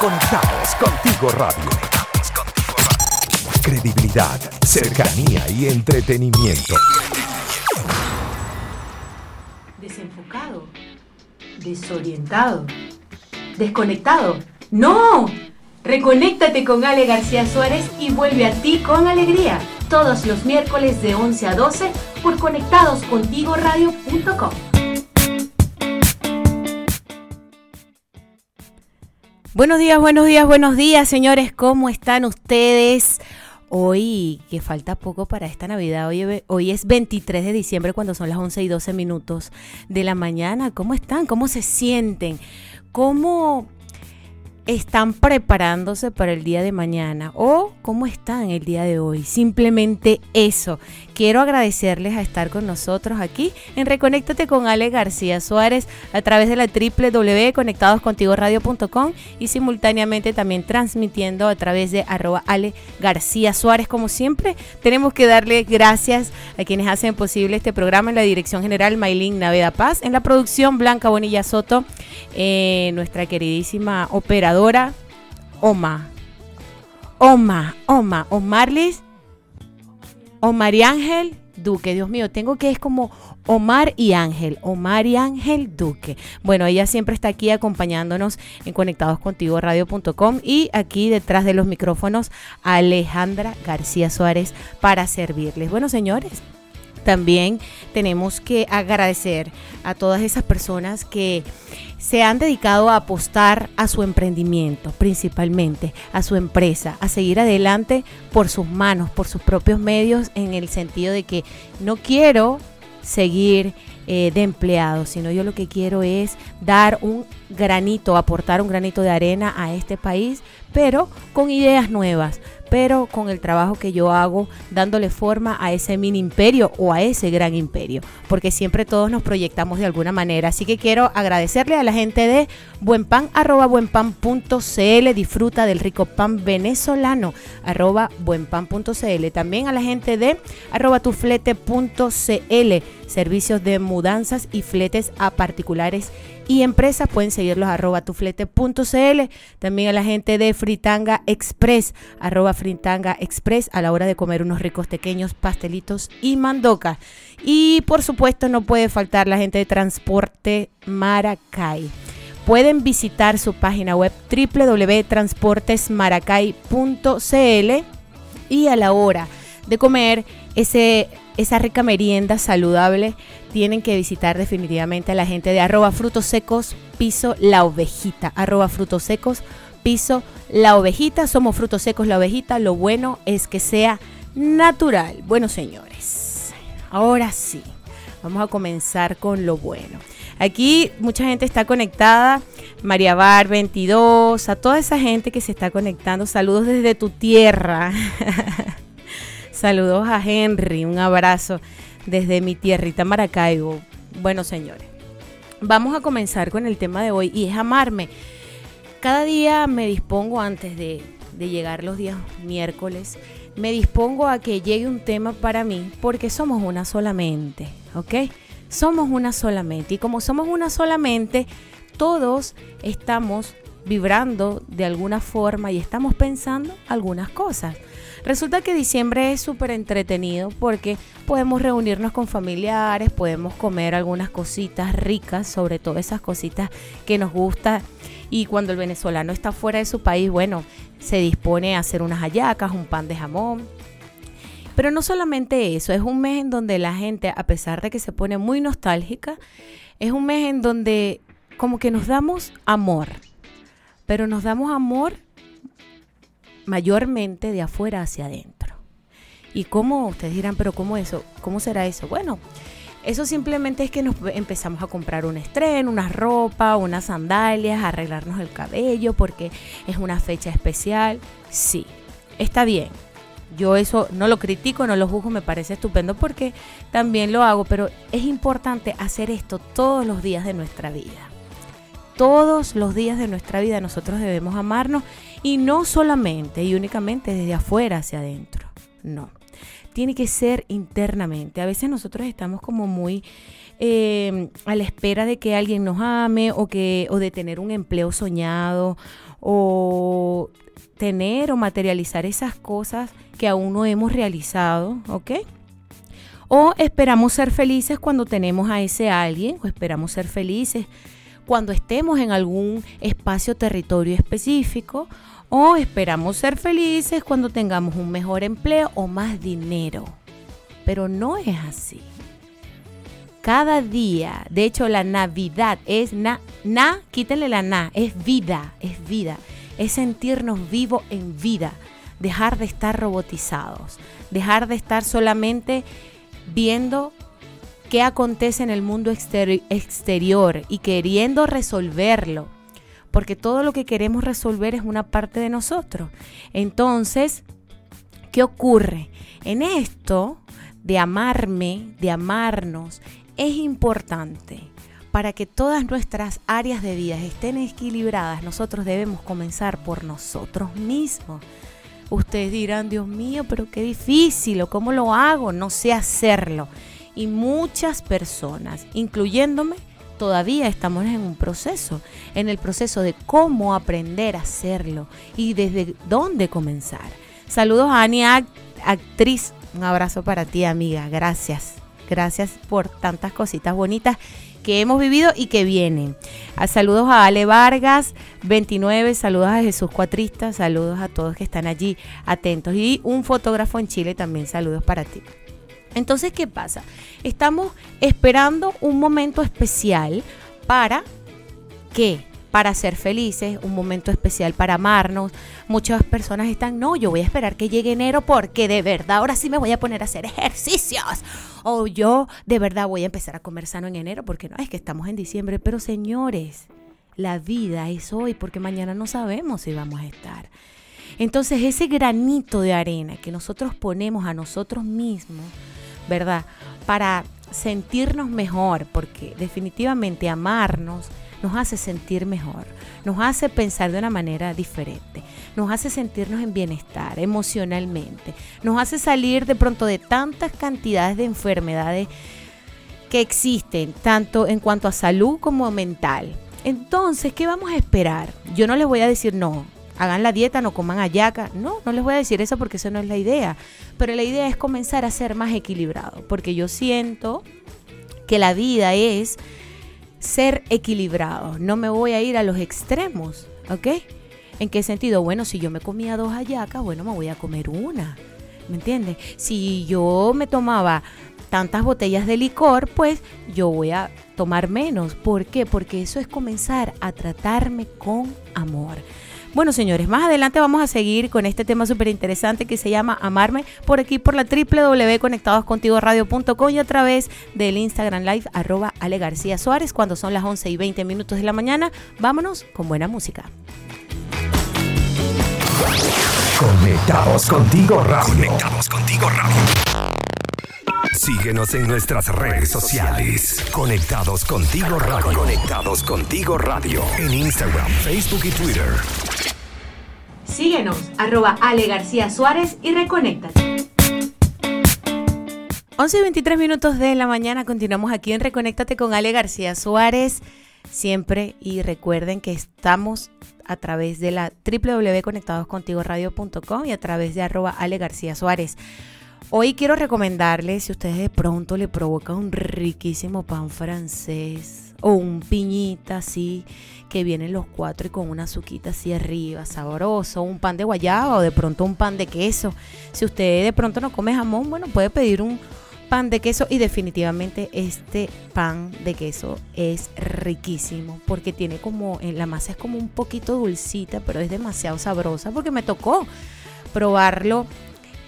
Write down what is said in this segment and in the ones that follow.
Conectados contigo radio. Credibilidad, cercanía y entretenimiento. Desenfocado. Desorientado. Desconectado. ¡No! Reconéctate con Ale García Suárez y vuelve a ti con alegría. Todos los miércoles de 11 a 12 por conectadoscontigoradio.com. Buenos días, buenos días, buenos días, señores. ¿Cómo están ustedes? Hoy, que falta poco para esta Navidad, hoy, es 23 de diciembre cuando son las 11 y 12 minutos de la mañana. ¿Cómo están? ¿Cómo se sienten? ¿Cómo están preparándose para el día de mañana o cómo están el día de hoy. Simplemente eso. Quiero agradecerles a estar con nosotros aquí en Reconéctate con Ale García Suárez a través de la www.conectadoscontigoradio.com y simultáneamente también transmitiendo a través de arroba Ale García Suárez. Como siempre, tenemos que darle gracias a quienes hacen posible este programa en la dirección general Maylin Naveda Paz, en la producción Blanca Bonilla Soto, eh, nuestra queridísima operadora Oma. Oma, Oma, Omarlis Omar y Ángel Duque. Dios mío, tengo que es como Omar y Ángel. Omar y Ángel Duque. Bueno, ella siempre está aquí acompañándonos en conectadoscontigoradio.com y aquí detrás de los micrófonos Alejandra García Suárez para servirles. Bueno, señores. También tenemos que agradecer a todas esas personas que se han dedicado a apostar a su emprendimiento, principalmente a su empresa, a seguir adelante por sus manos, por sus propios medios, en el sentido de que no quiero seguir eh, de empleado, sino yo lo que quiero es dar un granito, aportar un granito de arena a este país, pero con ideas nuevas, pero con el trabajo que yo hago dándole forma a ese mini imperio o a ese gran imperio, porque siempre todos nos proyectamos de alguna manera. Así que quiero agradecerle a la gente de buenpan, arroba buenpan.cl, disfruta del rico pan venezolano, arroba buenpan.cl. También a la gente de arroba tuflete.cl, servicios de mudanzas y fletes a particulares y empresas. Pueden seguirlos arroba tuflete.cl. También a la gente de Fritanga Express, arroba Fritanga Express, a la hora de comer unos ricos pequeños pastelitos y mandoca. Y por supuesto no puede faltar la gente de Transporte Maracay. Pueden visitar su página web www.transportesmaracay.cl y a la hora de comer ese, esa rica merienda saludable tienen que visitar definitivamente a la gente de arroba frutos secos piso la ovejita. Arroba frutos secos piso la ovejita. Somos frutos secos la ovejita. Lo bueno es que sea natural. Bueno, señores, ahora sí, vamos a comenzar con lo bueno. Aquí mucha gente está conectada. María Bar 22, a toda esa gente que se está conectando. Saludos desde tu tierra. Saludos a Henry, un abrazo desde mi tierrita Maracaibo. Bueno, señores, vamos a comenzar con el tema de hoy y es amarme. Cada día me dispongo antes de, llegar los días miércoles, me dispongo a que llegue un tema para mí porque somos una solamente, ¿ok? Somos una solamente y como somos una solamente, todos estamos vibrando de alguna forma y estamos pensando algunas cosas. Resulta que diciembre es súper entretenido porque podemos reunirnos con familiares, podemos comer algunas cositas ricas, sobre todo esas cositas que nos gusta. Y cuando el venezolano está fuera de su país, bueno, se dispone a hacer unas hallacas, un pan de jamón. Pero no solamente eso, es un mes en donde la gente, a pesar de que se pone muy nostálgica, es un mes en donde como que nos damos amor, pero nos damos amor mayormente de afuera hacia adentro. ¿Y cómo? Ustedes dirán, pero ¿cómo eso? ¿Cómo será eso? Bueno, eso simplemente es que nos empezamos a comprar un estreno, una ropa, unas sandalias, arreglarnos el cabello porque es una fecha especial. Sí, está bien. Yo eso no lo critico, no lo juzgo, me parece estupendo porque también lo hago, pero es importante hacer esto todos los días de nuestra vida. Todos los días de nuestra vida nosotros debemos amarnos y no solamente y únicamente desde afuera hacia adentro. No. tiene que ser internamente. A veces nosotros estamos como muy eh, a la espera de que alguien nos ame o, que, o de tener un empleo soñado o tener o materializar esas cosas que aún no hemos realizado, ¿ok? O esperamos ser felices cuando tenemos a ese alguien, o esperamos ser felices cuando estemos en algún espacio territorio específico, o esperamos ser felices cuando tengamos un mejor empleo o más dinero. Pero no es así. Cada día, de hecho la Navidad es na, na, quítenle la na, es vida, es vida es sentirnos vivos en vida, dejar de estar robotizados, dejar de estar solamente viendo qué acontece en el mundo exterior y queriendo resolverlo, porque todo lo que queremos resolver es una parte de nosotros. Entonces, ¿qué ocurre? En esto de amarme, de amarnos, es importante para que todas nuestras áreas de vida estén equilibradas, nosotros debemos comenzar por nosotros mismos. Ustedes dirán, Dios mío, pero qué difícil, o cómo lo hago, no sé hacerlo. Y muchas personas, incluyéndome, todavía estamos en un proceso, en el proceso de cómo aprender a hacerlo y desde dónde comenzar. Saludos a Ania, actriz. Un abrazo para ti, amiga. Gracias. Gracias por tantas cositas bonitas que hemos vivido y que vienen. A saludos a Ale Vargas, 29, saludos a Jesús Cuatrista, saludos a todos que están allí atentos. Y un fotógrafo en Chile también, saludos para ti. Entonces, ¿qué pasa? Estamos esperando un momento especial para que para ser felices, un momento especial para amarnos. Muchas personas están, no, yo voy a esperar que llegue enero porque de verdad ahora sí me voy a poner a hacer ejercicios. O yo de verdad voy a empezar a comer sano en enero porque no, es que estamos en diciembre. Pero señores, la vida es hoy porque mañana no sabemos si vamos a estar. Entonces ese granito de arena que nosotros ponemos a nosotros mismos, ¿verdad? Para sentirnos mejor, porque definitivamente amarnos nos hace sentir mejor, nos hace pensar de una manera diferente, nos hace sentirnos en bienestar emocionalmente, nos hace salir de pronto de tantas cantidades de enfermedades que existen, tanto en cuanto a salud como mental. Entonces, ¿qué vamos a esperar? Yo no les voy a decir no, hagan la dieta, no coman ayaca. No, no les voy a decir eso porque eso no es la idea. Pero la idea es comenzar a ser más equilibrado, porque yo siento que la vida es ser equilibrado. No me voy a ir a los extremos, ¿ok? ¿En qué sentido? Bueno, si yo me comía dos hallacas, bueno, me voy a comer una. ¿Me entiendes? Si yo me tomaba tantas botellas de licor, pues yo voy a tomar menos. ¿Por qué? Porque eso es comenzar a tratarme con amor. Bueno, señores, más adelante vamos a seguir con este tema súper interesante que se llama Amarme por aquí por la www.conectadoscontigoradio.com y a través del Instagram Live arroba Ale García Suárez cuando son las 11 y 20 minutos de la mañana. Vámonos con buena música. Conectados contigo radio. Conectados contigo radio. Síguenos en nuestras redes sociales. Conectados contigo radio. Conectados contigo radio. En Instagram, Facebook y Twitter. Síguenos, arroba Ale García Suárez y reconéctate. 11 y 23 minutos de la mañana, continuamos aquí en Reconéctate con Ale García Suárez. Siempre y recuerden que estamos a través de la www.conectadoscontigoradio.com y a través de arroba Ale García Suárez. Hoy quiero recomendarles, si ustedes de pronto le provoca un riquísimo pan francés o un piñita así, que vienen los cuatro y con una azuquita así arriba, sabroso, un pan de guayaba o de pronto un pan de queso. Si usted de pronto no come jamón, bueno, puede pedir un pan de queso y definitivamente este pan de queso es riquísimo porque tiene como, eh, la masa es como un poquito dulcita, pero es demasiado sabrosa porque me tocó probarlo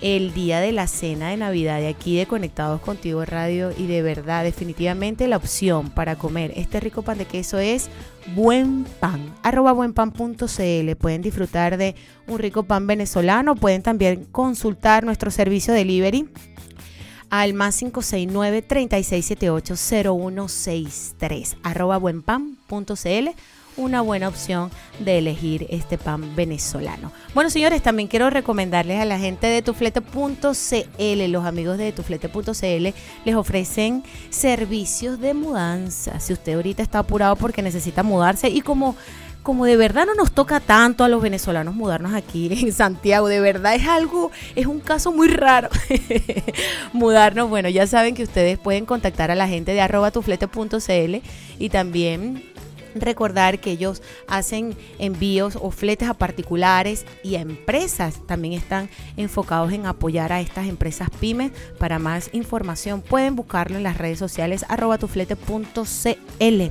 el día de la cena de Navidad de aquí de Conectados Contigo Radio y de verdad definitivamente la opción para comer este rico pan de queso es Buen Pan, arroba buenpan.cl. Pueden disfrutar de un rico pan venezolano, pueden también consultar nuestro servicio delivery al más 569 3678 0163 arroba buenpan.cl una buena opción de elegir este pan venezolano. Bueno, señores, también quiero recomendarles a la gente de tuflete.cl, los amigos de tuflete.cl les ofrecen servicios de mudanza. Si usted ahorita está apurado porque necesita mudarse y como como de verdad no nos toca tanto a los venezolanos mudarnos aquí en Santiago, de verdad es algo, es un caso muy raro mudarnos. Bueno, ya saben que ustedes pueden contactar a la gente de arroba tuflete.cl y también Recordar que ellos hacen envíos o fletes a particulares y a empresas. También están enfocados en apoyar a estas empresas pymes. Para más información pueden buscarlo en las redes sociales arroba tuflete.cl.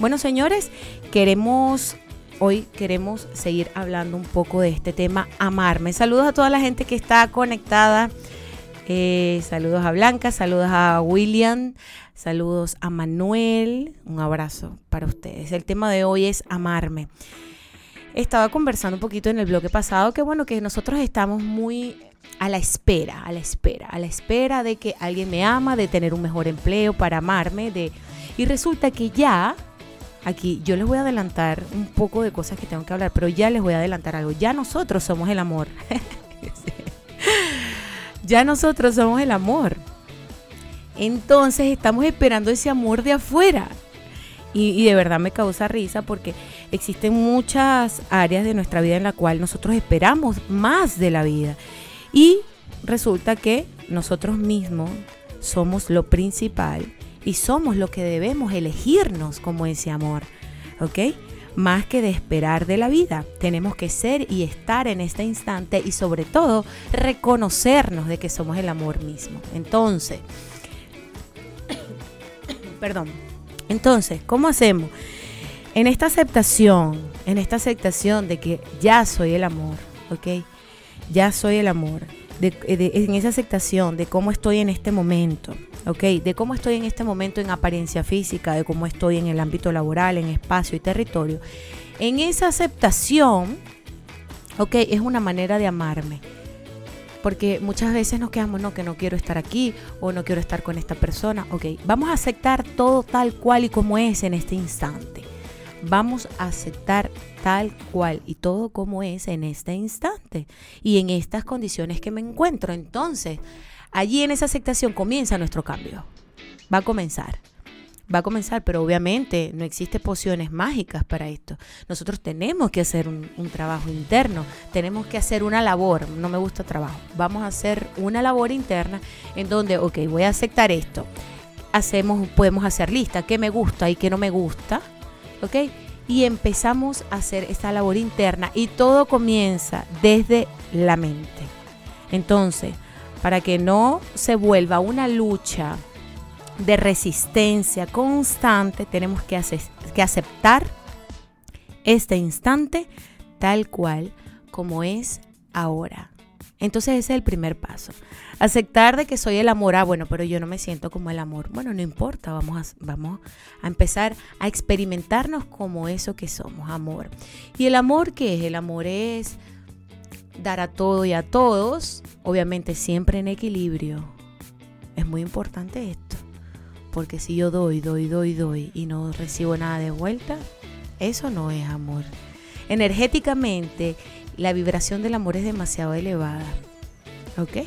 Bueno, señores, queremos hoy queremos seguir hablando un poco de este tema, amarme. Saludos a toda la gente que está conectada. Eh, saludos a Blanca, saludos a William, Saludos a Manuel, un abrazo para ustedes. El tema de hoy es amarme. Estaba conversando un poquito en el bloque pasado que bueno, que nosotros estamos muy a la espera, a la espera, a la espera de que alguien me ama, de tener un mejor empleo para amarme, de y resulta que ya aquí yo les voy a adelantar un poco de cosas que tengo que hablar, pero ya les voy a adelantar algo. Ya nosotros somos el amor. ya nosotros somos el amor. Entonces estamos esperando ese amor de afuera. Y, de verdad me causa risa porque existen muchas áreas de nuestra vida en la cual nosotros esperamos más de la vida. Y resulta que nosotros mismos somos lo principal y somos lo que debemos elegirnos como ese amor. ¿Ok? Más que de esperar de la vida, tenemos que ser y estar en este instante y sobre todo reconocernos de que somos el amor mismo. Entonces, perdón. Entonces, ¿cómo hacemos? En esta aceptación, en esta aceptación de que ya soy el amor, ¿ok? Ya soy el amor. en esa aceptación de cómo estoy en este momento, ¿ok? De cómo estoy en este momento en apariencia física, de cómo estoy en el ámbito laboral, en espacio y territorio. En esa aceptación, ¿ok? Es una manera de amarme porque muchas veces nos quedamos, no, que no quiero estar aquí o no quiero estar con esta persona. Ok, vamos a aceptar todo tal cual y como es en este instante. Vamos a aceptar tal cual y todo como es en este instante y en estas condiciones que me encuentro. Entonces, allí en esa aceptación comienza nuestro cambio. Va a comenzar va a comenzar, pero obviamente no existe pociones mágicas para esto. Nosotros tenemos que hacer un, trabajo interno, tenemos que hacer una labor, no me gusta trabajo, vamos a hacer una labor interna en donde, ok, voy a aceptar esto, hacemos, podemos hacer lista, qué me gusta y qué no me gusta, ok, y empezamos a hacer esta labor interna y todo comienza desde la mente. Entonces, para que no se vuelva una lucha, de resistencia constante, tenemos que, que aceptar este instante tal cual como es ahora. Entonces ese es el primer paso. Aceptar de que soy el amor. Ah, bueno, pero yo no me siento como el amor. Bueno, no importa. Vamos a, vamos a empezar a experimentarnos como eso que somos, amor. ¿Y el amor qué es? El amor es dar a todo y a todos, obviamente siempre en equilibrio. Es muy importante esto. Porque si yo doy, doy, doy, doy y no recibo nada de vuelta, eso no es amor. Energéticamente, la vibración del amor es demasiado elevada. ¿Ok?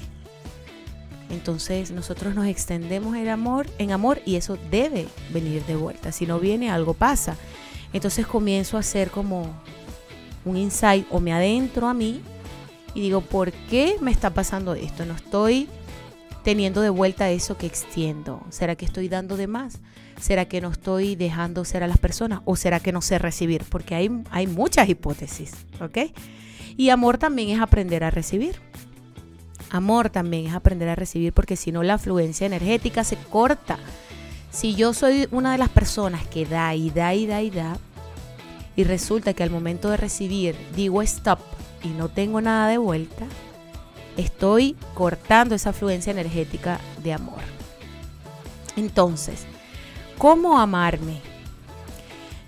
Entonces nosotros nos extendemos el amor en amor y eso debe venir de vuelta. Si no viene, algo pasa. Entonces comienzo a hacer como un insight o me adentro a mí y digo, ¿por qué me está pasando esto? No estoy teniendo de vuelta eso que extiendo? ¿Será que estoy dando de más? ¿Será que no estoy dejando ser a las personas? ¿O será que no sé recibir? Porque hay, hay muchas hipótesis, ¿ok? Y amor también es aprender a recibir. Amor también es aprender a recibir porque si no la afluencia energética se corta. Si yo soy una de las personas que da y da y da y da, y resulta que al momento de recibir digo stop y no tengo nada de vuelta, estoy cortando esa fluencia energética de amor. Entonces, ¿cómo amarme?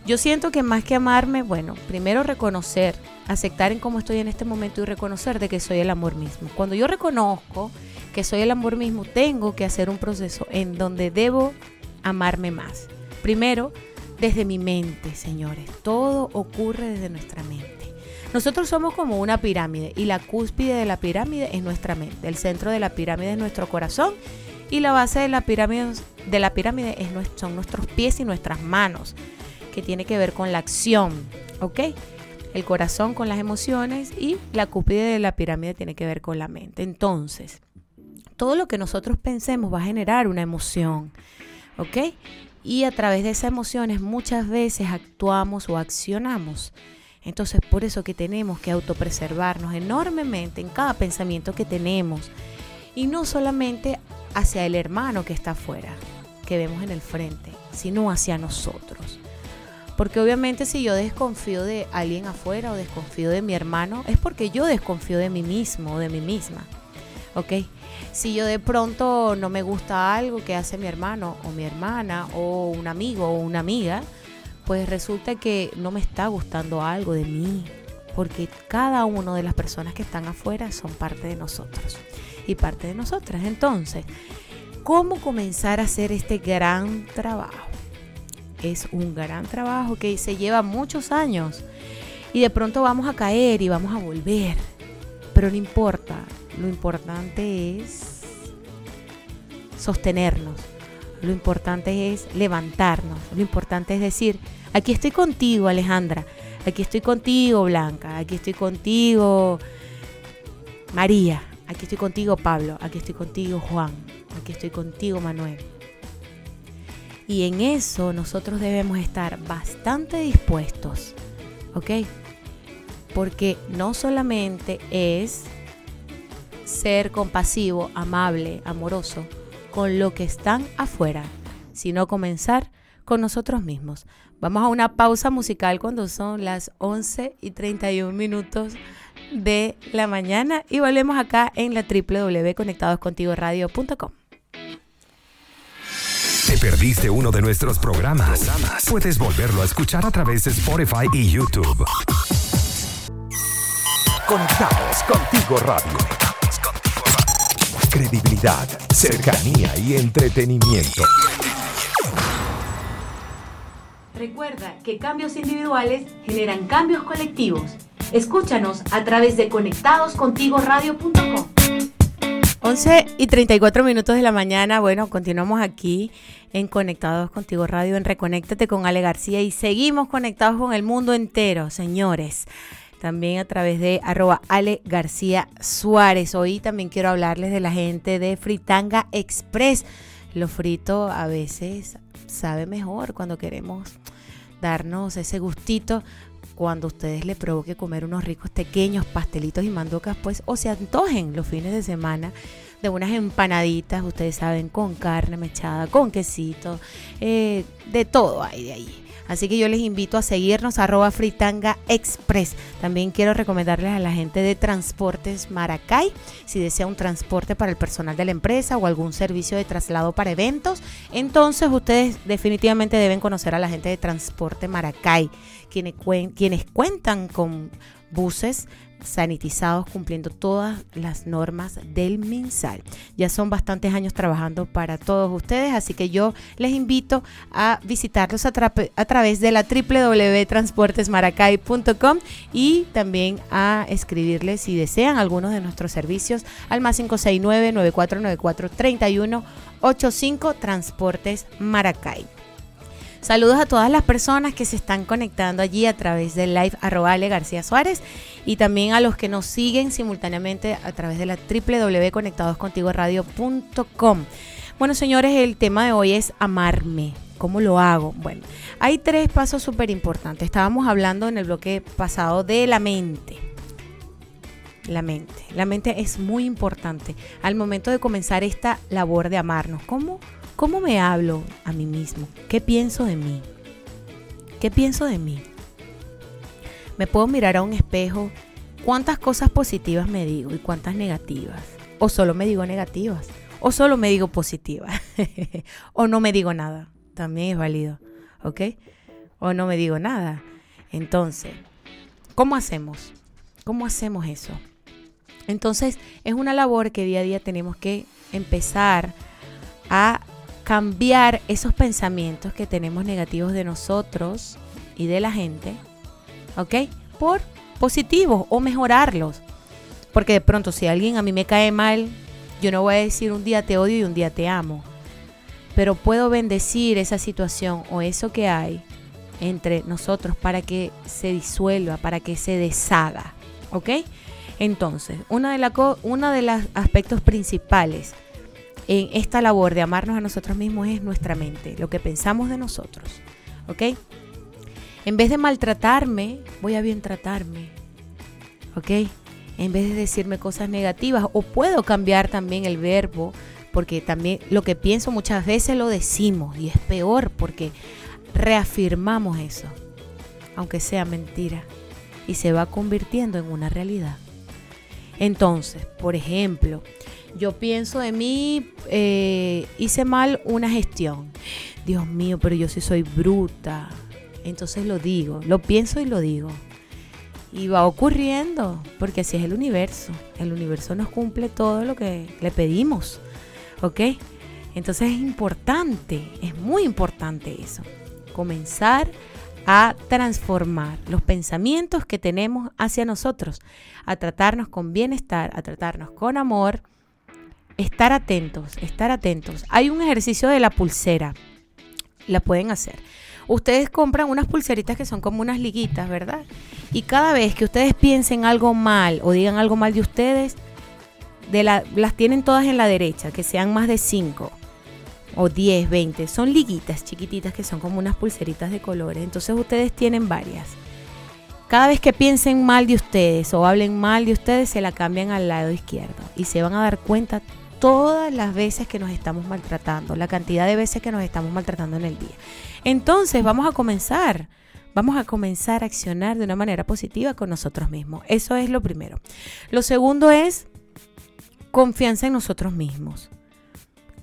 Yo siento que más que amarme, bueno, primero reconocer, aceptar en cómo estoy en este momento y reconocer de que soy el amor mismo. Cuando yo reconozco que soy el amor mismo, tengo que hacer un proceso en donde debo amarme más. Primero, desde mi mente, señores. Todo ocurre desde nuestra mente. Nosotros somos como una pirámide y la cúspide de la pirámide es nuestra mente. El centro de la pirámide es nuestro corazón y la base de la pirámide, es, son nuestros pies y nuestras manos, que tiene que ver con la acción, ¿ok? El corazón con las emociones y la cúspide de la pirámide tiene que ver con la mente. Entonces, todo lo que nosotros pensemos va a generar una emoción, ¿ok? Y a través de esas emociones muchas veces actuamos o accionamos. Entonces, por eso que tenemos que autopreservarnos enormemente en cada pensamiento que tenemos. Y no solamente hacia el hermano que está afuera, que vemos en el frente, sino hacia nosotros. Porque obviamente si yo desconfío de alguien afuera o desconfío de mi hermano, es porque yo desconfío de mí mismo o de mí misma. ¿Ok? Si yo de pronto no me gusta algo que hace mi hermano o mi hermana o un amigo o una amiga, pues resulta que no me está gustando algo de mí, porque cada una de las personas que están afuera son parte de nosotros y parte de nosotras. Entonces, ¿cómo comenzar a hacer este gran trabajo? Es un gran trabajo que se lleva muchos años y de pronto vamos a caer y vamos a volver, pero no importa, lo importante es sostenernos, lo importante es levantarnos, lo importante es decir, Aquí estoy contigo, Alejandra. Aquí estoy contigo, Blanca. Aquí estoy contigo, María. Aquí estoy contigo, Pablo. Aquí estoy contigo, Juan. Aquí estoy contigo, Manuel. Y en eso nosotros debemos estar bastante dispuestos. ¿Ok? Porque no solamente es ser compasivo, amable, amoroso con lo que están afuera, sino comenzar con nosotros mismos. Vamos a una pausa musical cuando son las 11 y 31 minutos de la mañana y volvemos acá en la www.conectadoscontigoradio.com. ¿Te perdiste uno de nuestros programas? Puedes volverlo a escuchar a través de Spotify y YouTube. Conectados contigo radio. Credibilidad, cercanía y entretenimiento. Recuerda que cambios individuales generan cambios colectivos. Escúchanos a través de conectadoscontigoradio.com. 11 y 34 minutos de la mañana. Bueno, continuamos aquí en Conectados Contigo Radio, en Reconéctate con Ale García y seguimos conectados con el mundo entero, señores. También a través de arroba Ale García Suárez. Hoy también quiero hablarles de la gente de Fritanga Express. Lo frito a veces sabe mejor cuando queremos darnos ese gustito cuando ustedes le provoque comer unos ricos pequeños pastelitos y mandocas, pues, o se antojen los fines de semana de unas empanaditas, ustedes saben, con carne mechada, con quesito, eh, de todo hay de ahí. Así que yo les invito a seguirnos arroba fritanga express. También quiero recomendarles a la gente de Transportes Maracay, si desea un transporte para el personal de la empresa o algún servicio de traslado para eventos, entonces ustedes definitivamente deben conocer a la gente de Transporte Maracay, quienes, quienes cuentan con buses sanitizados cumpliendo todas las normas del MinSal. Ya son bastantes años trabajando para todos ustedes, así que yo les invito a visitarlos a, través de la www.transportesmaracay.com y también a escribirles si desean algunos de nuestros servicios al más 569 9494 3185 Transportes Maracay. Saludos a todas las personas que se están conectando allí a través del live arroba García Suárez y también a los que nos siguen simultáneamente a través de la www.conectadoscontigoradio.com. Bueno, señores, el tema de hoy es amarme. ¿Cómo lo hago? Bueno, hay tres pasos súper importantes. Estábamos hablando en el bloque pasado de la mente. La mente. La mente es muy importante al momento de comenzar esta labor de amarnos. ¿Cómo? ¿Cómo me hablo a mí mismo? ¿Qué pienso de mí? ¿Qué pienso de mí? Me puedo mirar a un espejo. ¿Cuántas cosas positivas me digo y cuántas negativas? O solo me digo negativas. O solo me digo positivas. o no me digo nada. También es válido. ¿Ok? O no me digo nada. Entonces, ¿cómo hacemos? ¿Cómo hacemos eso? Entonces, es una labor que día a día tenemos que empezar a cambiar esos pensamientos que tenemos negativos de nosotros y de la gente, ¿ok? Por positivos o mejorarlos. Porque de pronto si alguien a mí me cae mal, yo no voy a decir un día te odio y un día te amo. Pero puedo bendecir esa situación o eso que hay entre nosotros para que se disuelva, para que se deshaga. ¿Ok? Entonces, una de, la una de los aspectos principales en esta labor de amarnos a nosotros mismos es nuestra mente, lo que pensamos de nosotros. ¿Ok? En vez de maltratarme, voy a bien tratarme. ¿Ok? En vez de decirme cosas negativas, o puedo cambiar también el verbo, porque también lo que pienso muchas veces lo decimos y es peor porque reafirmamos eso, aunque sea mentira, y se va convirtiendo en una realidad. Entonces, por ejemplo, yo pienso de mí, eh, hice mal una gestión. Dios mío, pero yo sí soy bruta. Entonces lo digo, lo pienso y lo digo. Y va ocurriendo, porque así es el universo. El universo nos cumple todo lo que le pedimos. ¿Ok? Entonces es importante, es muy importante eso. Comenzar a transformar los pensamientos que tenemos hacia nosotros, a tratarnos con bienestar, a tratarnos con amor, estar atentos, estar atentos. Hay un ejercicio de la pulsera, la pueden hacer. Ustedes compran unas pulseritas que son como unas liguitas, ¿verdad? Y cada vez que ustedes piensen algo mal o digan algo mal de ustedes, de las tienen todas en la derecha, que sean más de 5 o 10, 20. Son liguitas chiquititas que son como unas pulseritas de colores. Entonces ustedes tienen varias. Cada vez que piensen mal de ustedes o hablen mal de ustedes, se la cambian al lado izquierdo y se van a dar cuenta todas las veces que nos estamos maltratando, la cantidad de veces que nos estamos maltratando en el día. Entonces vamos a comenzar, vamos a comenzar a accionar de una manera positiva con nosotros mismos. Eso es lo primero. Lo segundo es confianza en nosotros mismos.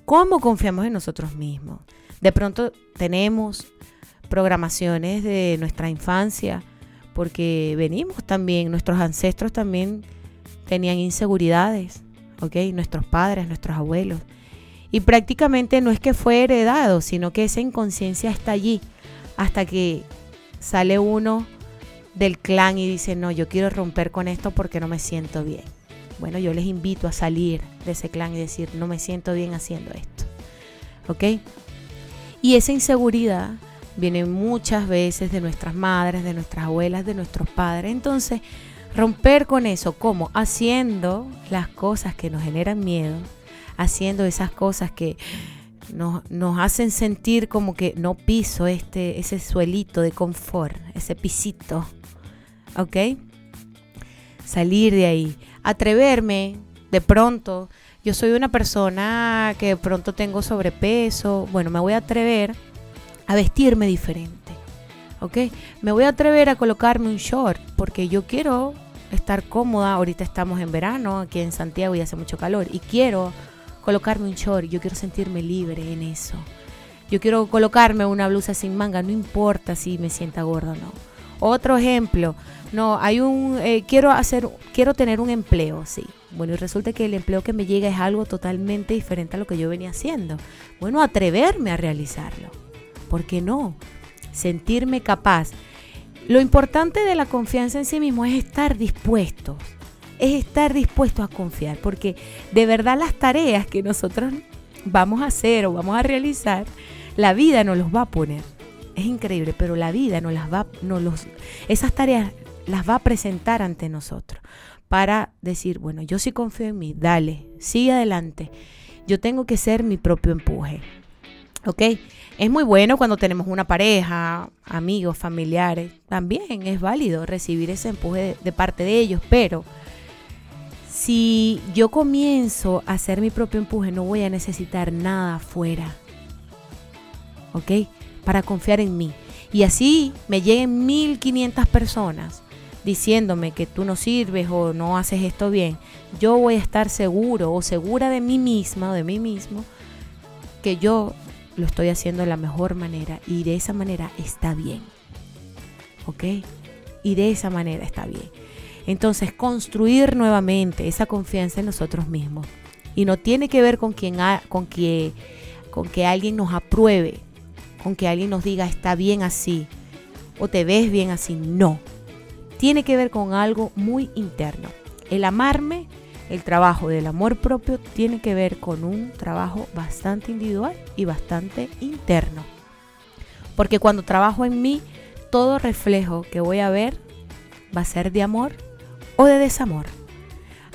¿Cómo confiamos en nosotros mismos? De pronto tenemos programaciones de nuestra infancia, porque venimos también, nuestros ancestros también tenían inseguridades, ¿ok? Nuestros padres, nuestros abuelos. Y prácticamente no es que fue heredado, sino que esa inconsciencia está allí hasta que sale uno del clan y dice, no, yo quiero romper con esto porque no me siento bien. Bueno, yo les invito a salir de ese clan y decir, no me siento bien haciendo esto. ¿Ok? Y esa inseguridad viene muchas veces de nuestras madres, de nuestras abuelas, de nuestros padres. Entonces, romper con eso, ¿cómo? Haciendo las cosas que nos generan miedo, haciendo esas cosas que nos, nos, hacen sentir como que no piso este, ese suelito de confort, ese pisito. ¿Ok? Salir de ahí atreverme de pronto. Yo soy una persona que de pronto tengo sobrepeso. Bueno, me voy a atrever a vestirme diferente. ¿Ok? Me voy a atrever a colocarme un short porque yo quiero estar cómoda. Ahorita estamos en verano aquí en Santiago y hace mucho calor. Y quiero colocarme un short. Yo quiero sentirme libre en eso. Yo quiero colocarme una blusa sin manga. No importa si me sienta gorda o no. Otro ejemplo, no, hay un, eh, quiero hacer, quiero tener un empleo, sí. Bueno, y resulta que el empleo que me llega es algo totalmente diferente a lo que yo venía haciendo. Bueno, atreverme a realizarlo. ¿Por qué no? Sentirme capaz. Lo importante de la confianza en sí mismo es estar dispuesto. Es estar dispuesto a confiar, porque de verdad las tareas que nosotros vamos a hacer o vamos a realizar, la vida nos los va a poner. Es increíble, pero la vida nos las va, nos los, esas tareas las va a presentar ante nosotros para decir, bueno, yo sí confío en mí, dale, sigue adelante. Yo tengo que ser mi propio empuje. ¿Ok? Es muy bueno cuando tenemos una pareja, amigos, familiares. También es válido recibir ese empuje de, parte de ellos, pero si yo comienzo a hacer mi propio empuje, no voy a necesitar nada afuera. ¿Ok? Para confiar en mí. Y así me lleguen 1500 personas diciéndome que tú no sirves o no haces esto bien, yo voy a estar seguro o segura de mí misma o de mí mismo que yo lo estoy haciendo de la mejor manera y de esa manera está bien. ¿Ok? Y de esa manera está bien. Entonces, construir nuevamente esa confianza en nosotros mismos. Y no tiene que ver con quien, con que con que alguien nos apruebe, con que alguien nos diga está bien así o te ves bien así. No. Tiene que ver con algo muy interno. El amarme, el trabajo del amor propio, tiene que ver con un trabajo bastante individual y bastante interno. Porque cuando trabajo en mí, todo reflejo que voy a ver va a ser de amor o de desamor.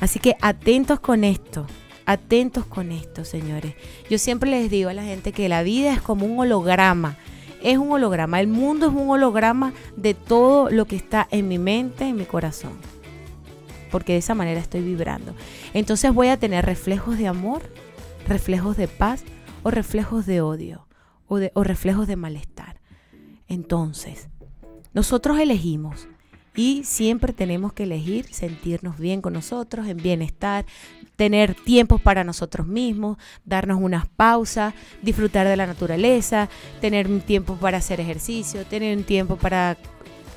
Así que atentos con esto, atentos con esto, señores. Yo siempre les digo a la gente que la vida es como un holograma. Es un holograma, el mundo es un holograma de todo lo que está en mi mente, en mi corazón. Porque de esa manera estoy vibrando. Entonces voy a tener reflejos de amor, reflejos de paz o reflejos de odio o, o reflejos de malestar. Entonces, nosotros elegimos y siempre tenemos que elegir sentirnos bien con nosotros, en bienestar, tener tiempos para nosotros mismos, darnos unas pausas, disfrutar de la naturaleza, tener un tiempo para hacer ejercicio, tener un tiempo para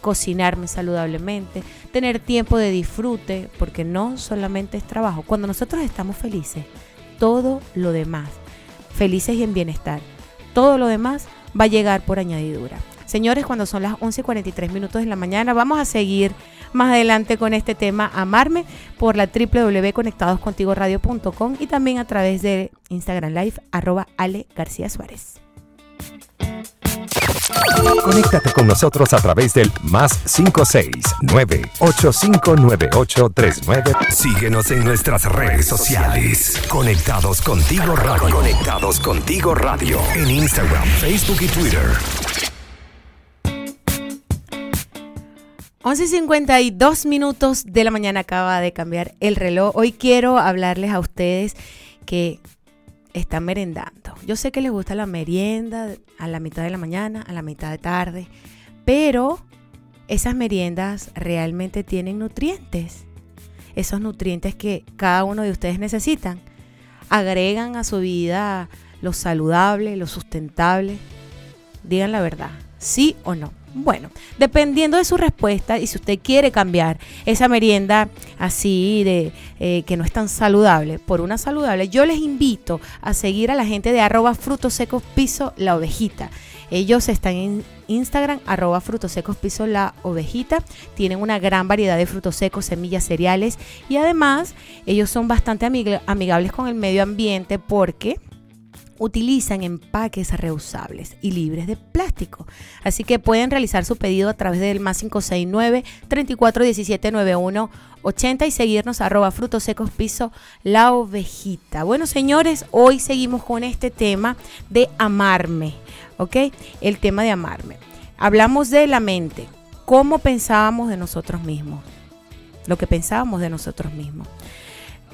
cocinarme saludablemente, tener tiempo de disfrute, porque no solamente es trabajo. Cuando nosotros estamos felices, todo lo demás, felices y en bienestar, todo lo demás va a llegar por añadidura. Señores, cuando son las 11:43 minutos de la mañana, vamos a seguir más adelante con este tema Amarme por la www.conectadoscontigoradio.com y también a través de Instagram Live arroba Ale García Suárez. Conéctate con nosotros a través del más 569-859839. Síguenos en nuestras redes sociales. Conectados contigo radio. Conectados contigo radio. En Instagram, Facebook y Twitter. 11.52 minutos de la mañana acaba de cambiar el reloj. Hoy quiero hablarles a ustedes que están merendando. Yo sé que les gusta la merienda a la mitad de la mañana, a la mitad de tarde, pero esas meriendas realmente tienen nutrientes. Esos nutrientes que cada uno de ustedes necesitan. Agregan a su vida lo saludable, lo sustentable. Digan la verdad, sí o no. Bueno, dependiendo de su respuesta y si usted quiere cambiar esa merienda así de eh, que no es tan saludable por una saludable, yo les invito a seguir a la gente de arroba frutos secos piso la ovejita. Ellos están en Instagram, arroba frutos secos piso la ovejita. Tienen una gran variedad de frutos secos, semillas, cereales y además ellos son bastante amigables con el medio ambiente porque utilizan empaques reusables y libres de plástico. Así que pueden realizar su pedido a través del más 569 3417 80 y seguirnos arroba frutos secos piso la ovejita. Bueno, señores, hoy seguimos con este tema de amarme, ¿ok? El tema de amarme. Hablamos de la mente, cómo pensábamos de nosotros mismos, lo que pensábamos de nosotros mismos.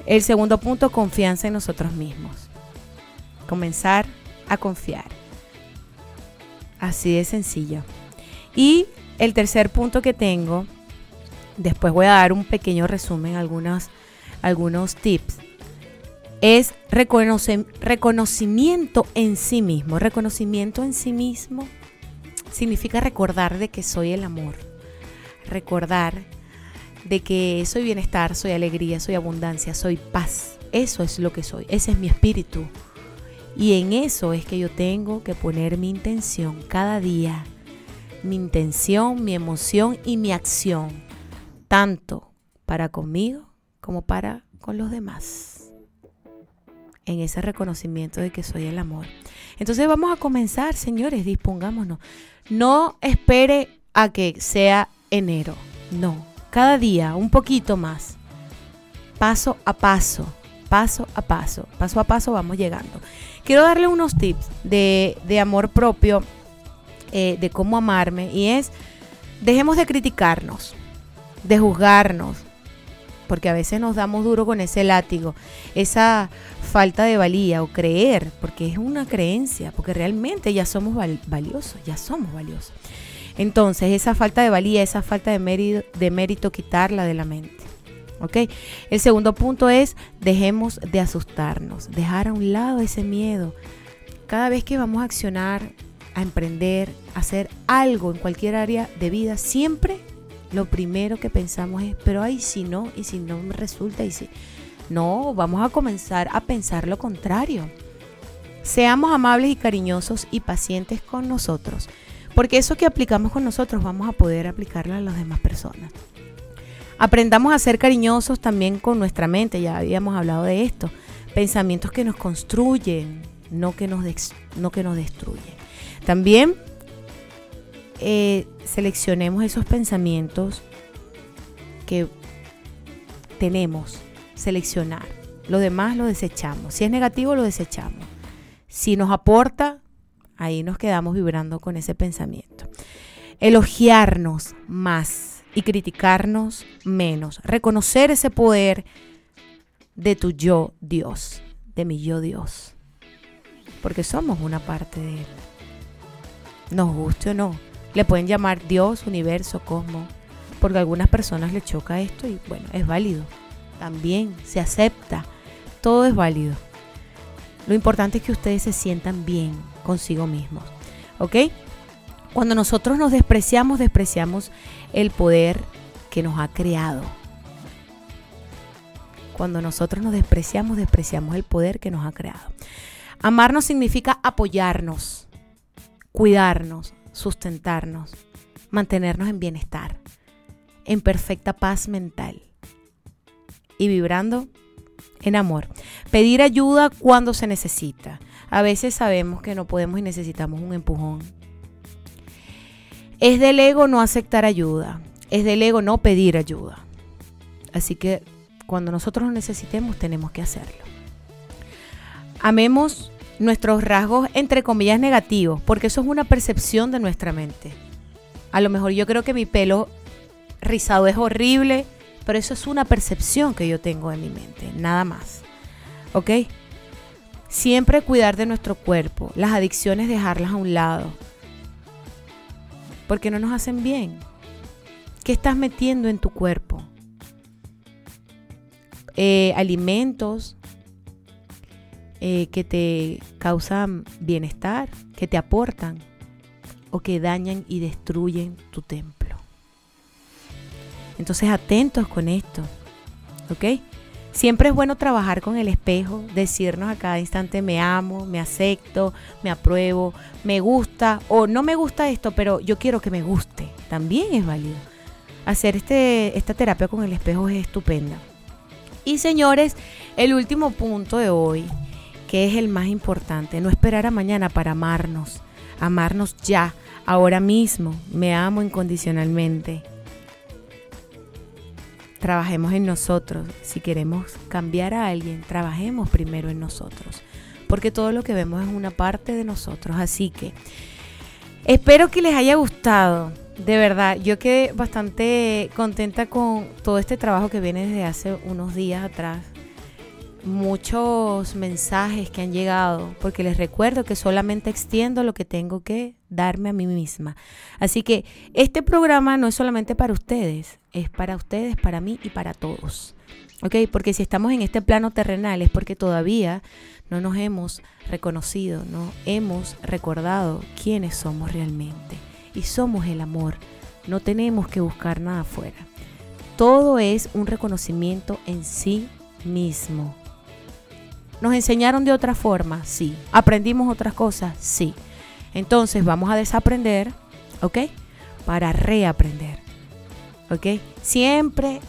El segundo punto, confianza en nosotros mismos comenzar a confiar. Así de sencillo. Y el tercer punto que tengo, después voy a dar un pequeño resumen, algunos, algunos tips, es reconocimiento en sí mismo. Reconocimiento en sí mismo significa recordar de que soy el amor. Recordar de que soy bienestar, soy alegría, soy abundancia, soy paz. Eso es lo que soy. Ese es mi espíritu. Y en eso es que yo tengo que poner mi intención cada día. Mi intención, mi emoción y mi acción. Tanto para conmigo como para con los demás. En ese reconocimiento de que soy el amor. Entonces vamos a comenzar, señores, dispongámonos. No espere a que sea enero. No, cada día un poquito más. Paso a paso, paso a paso, paso a paso vamos llegando. Quiero darle unos tips de, amor propio, eh, de cómo amarme, y es, dejemos de criticarnos, de juzgarnos, porque a veces nos damos duro con ese látigo, esa falta de valía o creer, porque es una creencia, porque realmente ya somos valiosos, ya somos valiosos. Entonces, esa falta de valía, esa falta de mérito, de mérito quitarla de la mente. El segundo punto es dejemos de asustarnos, dejar a un lado ese miedo. Cada vez que vamos a accionar, a emprender, a hacer algo en cualquier área de vida, siempre lo primero que pensamos es, pero ay, si no, y si no me resulta, y si... No, vamos a comenzar a pensar lo contrario. Seamos amables y cariñosos y pacientes con nosotros, porque eso que aplicamos con nosotros vamos a poder aplicarlo a las demás personas. Aprendamos a ser cariñosos también con nuestra mente, ya habíamos hablado de esto. Pensamientos que nos construyen, no que nos, no que nos destruyen. También eh, seleccionemos esos pensamientos que tenemos, seleccionar. Lo demás lo desechamos. Si es negativo, lo desechamos. Si nos aporta, ahí nos quedamos vibrando con ese pensamiento. Elogiarnos más y criticarnos menos. Reconocer ese poder de tu yo Dios, de mi yo Dios. Porque somos una parte de Él. Nos guste o no. Le pueden llamar Dios, universo, cosmos. Porque a algunas personas le choca esto y bueno, es válido. También se acepta. Todo es válido. Lo importante es que ustedes se sientan bien consigo mismos. ¿Ok? Cuando nosotros nos despreciamos, despreciamos el poder que nos ha creado. Cuando nosotros nos despreciamos, despreciamos el poder que nos ha creado. Amarnos significa apoyarnos, cuidarnos, sustentarnos, mantenernos en bienestar, en perfecta paz mental y vibrando en amor. Pedir ayuda cuando se necesita. A veces sabemos que no podemos y necesitamos un empujón. Es del ego no aceptar ayuda. Es del ego no pedir ayuda. Así que cuando nosotros lo necesitemos tenemos que hacerlo. Amemos nuestros rasgos entre comillas negativos, porque eso es una percepción de nuestra mente. A lo mejor yo creo que mi pelo rizado es horrible, pero eso es una percepción que yo tengo en mi mente, nada más. ¿Ok? Siempre cuidar de nuestro cuerpo, las adicciones dejarlas a un lado, porque no nos hacen bien. ¿Qué estás metiendo en tu cuerpo? Eh, alimentos eh, que te causan bienestar, que te aportan o que dañan y destruyen tu templo. Entonces atentos con esto, ¿ok? Siempre es bueno trabajar con el espejo, decirnos a cada instante me amo, me acepto, me apruebo, me gusta o no me gusta esto, pero yo quiero que me guste. También es válido. Hacer este, esta terapia con el espejo es estupenda. Y señores, el último punto de hoy, que es el más importante, no esperar a mañana para amarnos, amarnos ya, ahora mismo, me amo incondicionalmente. Trabajemos en nosotros, si queremos cambiar a alguien, trabajemos primero en nosotros, porque todo lo que vemos es una parte de nosotros, así que espero que les haya gustado. De verdad, yo quedé bastante contenta con todo este trabajo que viene desde hace unos días atrás. Muchos mensajes que han llegado, porque les recuerdo que solamente extiendo lo que tengo que darme a mí misma. Así que este programa no es solamente para ustedes, es para ustedes, para mí y para todos. ¿Ok? Porque si estamos en este plano terrenal es porque todavía no nos hemos reconocido, no hemos recordado quiénes somos realmente y somos el amor. No tenemos que buscar nada afuera. Todo es un reconocimiento en sí mismo. ¿Nos enseñaron de otra forma? Sí. ¿Aprendimos otras cosas? Sí. Entonces vamos a desaprender, ¿ok? Para reaprender, ¿ok? Siempre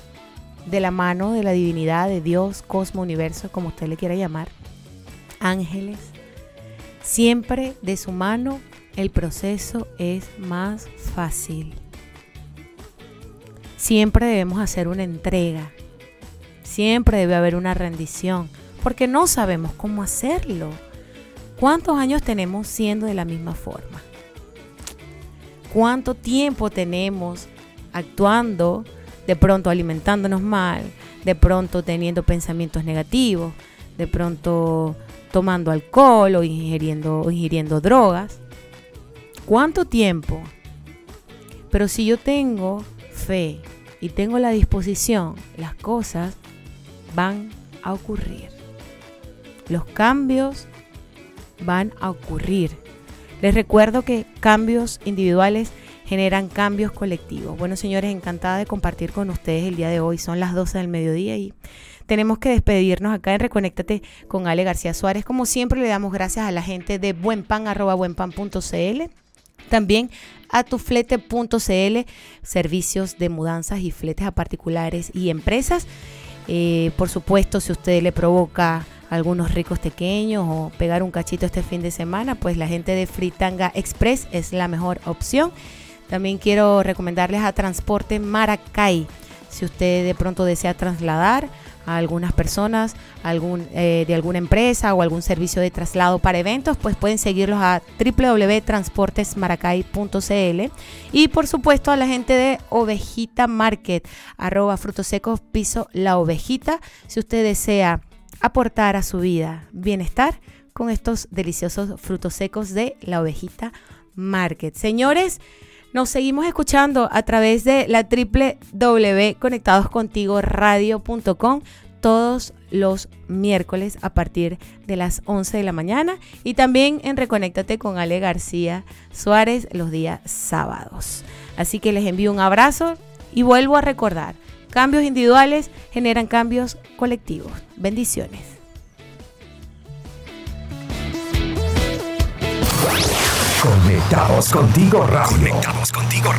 de la mano de la divinidad, de Dios, cosmo, universo, como usted le quiera llamar, ángeles. Siempre de su mano el proceso es más fácil. Siempre debemos hacer una entrega. Siempre debe haber una rendición, porque no sabemos cómo hacerlo. ¿Cuántos años tenemos siendo de la misma forma? ¿Cuánto tiempo tenemos actuando, de pronto alimentándonos mal, de pronto teniendo pensamientos negativos, de pronto tomando alcohol o ingiriendo, drogas? ¿Cuánto tiempo? Pero si yo tengo fe y tengo la disposición, las cosas van a ocurrir. Los cambios van a ocurrir. Les recuerdo que cambios individuales generan cambios colectivos. Bueno, señores, encantada de compartir con ustedes el día de hoy. Son las 12 del mediodía y tenemos que despedirnos acá en Reconéctate con Ale García Suárez. Como siempre, le damos gracias a la gente de buenpan, buenpan.cl. También a tuflete.cl, servicios de mudanzas y fletes a particulares y empresas. Eh, por supuesto, si usted le provoca algunos ricos pequeños o pegar un cachito este fin de semana, pues la gente de Fritanga Express es la mejor opción. También quiero recomendarles a Transporte Maracay. Si usted de pronto desea trasladar a algunas personas algún, eh, de alguna empresa o algún servicio de traslado para eventos, pues pueden seguirlos a www.transportesmaracay.cl y por supuesto a la gente de Ovejita Market, arroba frutos secos piso la ovejita, si usted desea aportar a su vida bienestar con estos deliciosos frutos secos de la ovejita Market. Señores, nos seguimos escuchando a través de la www.conectadoscontigoradio.com todos los miércoles a partir de las 11 de la mañana y también en Reconéctate con Ale García Suárez los días sábados. Así que les envío un abrazo y vuelvo a recordar, cambios individuales generan cambios colectivos. Bendiciones. Contigo. Conectados contigo.